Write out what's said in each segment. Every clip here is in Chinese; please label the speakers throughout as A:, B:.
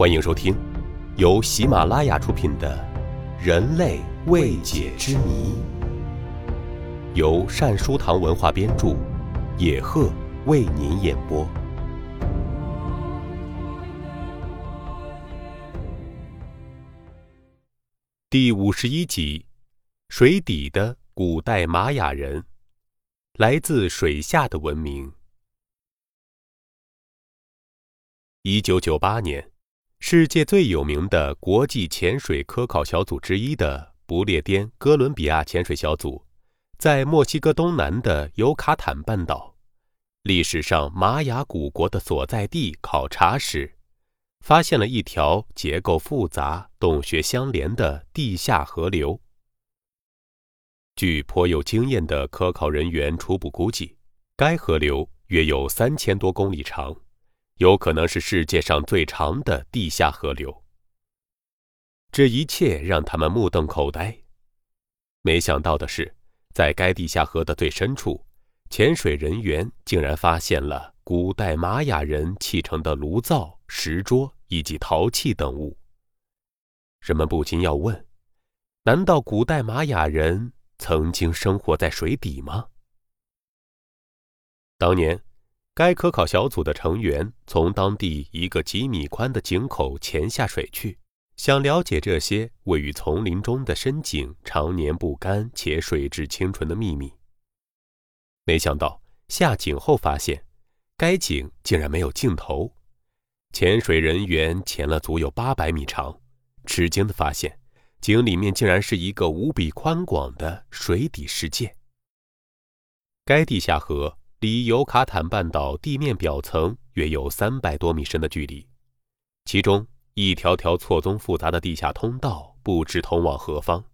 A: 欢迎收听由喜马拉雅出品的《人类未解之谜》，由善书堂文化编著，野鹤为您演播。第五十一集：水底的古代玛雅人，来自水下的文明。一九九八年，世界最有名的国际潜水科考小组之一的不列颠哥伦比亚潜水小组，在墨西哥东南的尤卡坦半岛，历史上玛雅古国的所在地考察时，发现了一条结构复杂、洞穴相连的地下河流。据颇有经验的科考人员初步估计，该河流约有三千多公里长。有可能是世界上最长的地下河流。这一切让他们目瞪口呆。没想到的是，在该地下河的最深处，潜水人员竟然发现了古代玛雅人砌成的炉灶、石桌以及陶器等物。人们不禁要问：难道古代玛雅人曾经生活在水底吗？当年。该科考小组的成员从当地一个几米宽的井口潜下水去，想了解这些位于丛林中的深井常年不干且水质清纯的秘密。没想到下井后发现，该井竟然没有尽头。潜水人员潜了足有八百米长，吃惊地发现，井里面竟然是一个无比宽广的水底世界。该地下河。离尤卡坦半岛地面表层约有三百多米深的距离，其中一条条错综复杂的地下通道不知通往何方。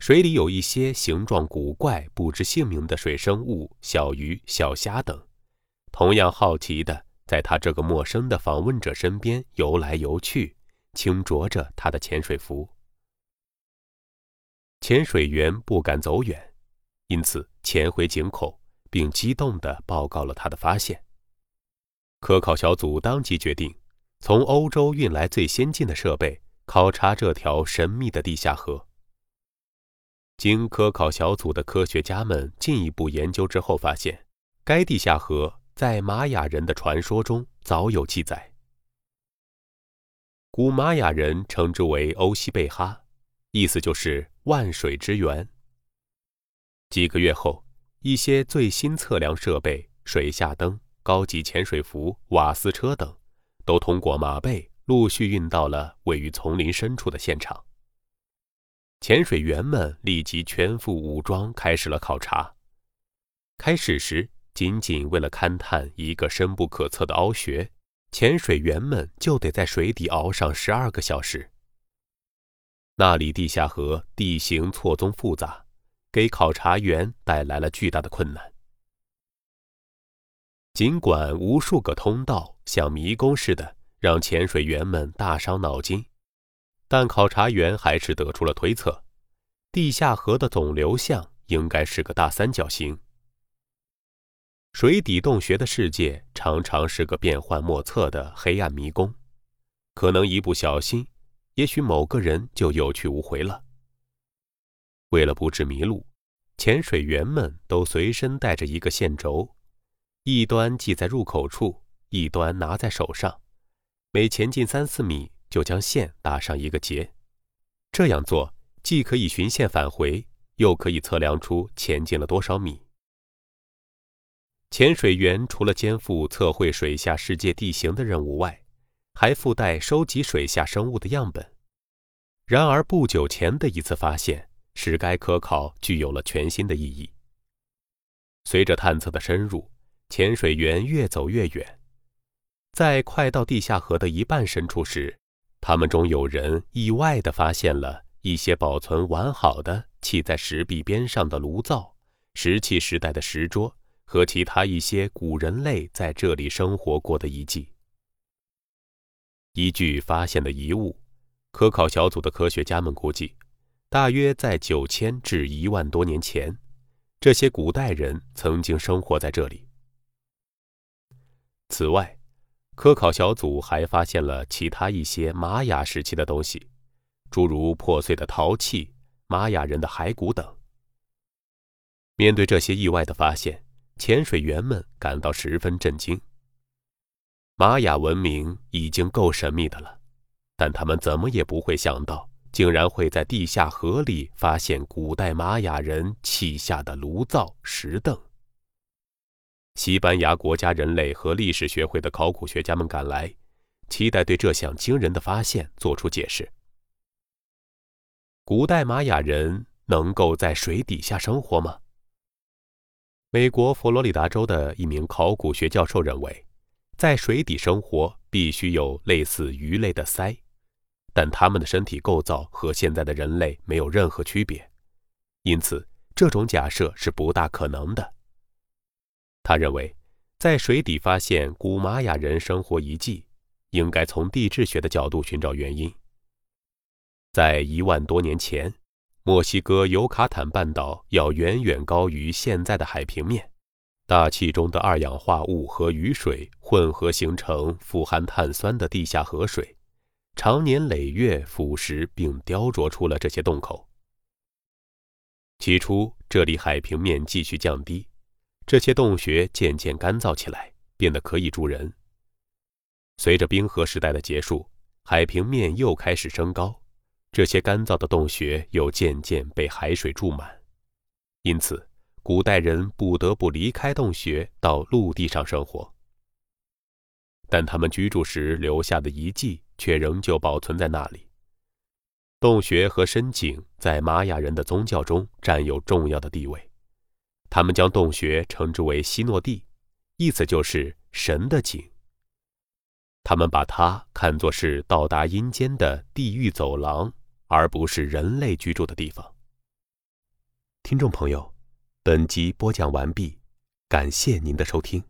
A: 水里有一些形状古怪、不知姓名的水生物、小鱼、小虾等，同样好奇的在他这个陌生的访问者身边游来游去，轻啄着他的潜水服。潜水员不敢走远，因此潜回井口。并激动地报告了他的发现。科考小组当即决定从欧洲运来最先进的设备，考察这条神秘的地下河。经科考小组的科学家们进一步研究之后，发现该地下河在玛雅人的传说中早有记载。古玛雅人称之为欧西贝哈，意思就是万水之源。几个月后。一些最新测量设备、水下灯、高级潜水服、瓦斯车等，都通过马背陆续运到了位于丛林深处的现场。潜水员们立即全副武装，开始了考察。开始时，仅仅为了勘探一个深不可测的凹穴，潜水员们就得在水底熬上十二个小时。那里地下河地形错综复杂。给考察员带来了巨大的困难。尽管无数个通道像迷宫似的让潜水员们大伤脑筋，但考察员还是得出了推测：地下河的总流向应该是个大三角形。水底洞穴的世界常常是个变幻莫测的黑暗迷宫，可能一不小心，也许某个人就有去无回了。为了不致迷路，潜水员们都随身带着一个线轴，一端系在入口处，一端拿在手上。每前进三四米，就将线打上一个结。这样做既可以循线返回，又可以测量出前进了多少米。潜水员除了肩负测绘水下世界地形的任务外，还附带收集水下生物的样本。然而，不久前的一次发现。使该科考具有了全新的意义。随着探测的深入，潜水员越走越远，在快到地下河的一半深处时，他们中有人意外地发现了一些保存完好的砌在石壁边上的炉灶、石器时代的石桌和其他一些古人类在这里生活过的遗迹。依据发现的遗物，科考小组的科学家们估计。大约在九千至一万多年前，这些古代人曾经生活在这里。此外，科考小组还发现了其他一些玛雅时期的东西，诸如破碎的陶器、玛雅人的骸骨等。面对这些意外的发现，潜水员们感到十分震惊。玛雅文明已经够神秘的了，但他们怎么也不会想到，竟然会在地下河里发现古代玛雅人砌下的炉灶、石凳。西班牙国家人类和历史学会的考古学家们赶来，期待对这项惊人的发现做出解释。古代玛雅人能够在水底下生活吗？美国佛罗里达州的一名考古学教授认为，在水底生活必须有类似鱼类的鳃，但他们的身体构造和现在的人类没有任何区别，因此这种假设是不大可能的。他认为，在水底发现古玛雅人生活遗迹，应该从地质学的角度寻找原因。在一万多年前，墨西哥尤卡坦半岛要远远高于现在的海平面，大气中的二氧化物和雨水混合形成富含碳酸的地下河水，常年累月腐蚀并雕琢出了这些洞口。起初，这里海平面继续降低。这些洞穴渐渐干燥起来，变得可以住人。随着冰河时代的结束，海平面又开始升高，这些干燥的洞穴又渐渐被海水注满，因此，古代人不得不离开洞穴到陆地上生活。但他们居住时留下的遗迹却仍旧保存在那里。洞穴和深井在玛雅人的宗教中占有重要的地位。他们将洞穴称之为希诺蒂，意思就是神的井。他们把它看作是到达阴间的地狱走廊，而不是人类居住的地方。听众朋友，本集播讲完毕，感谢您的收听。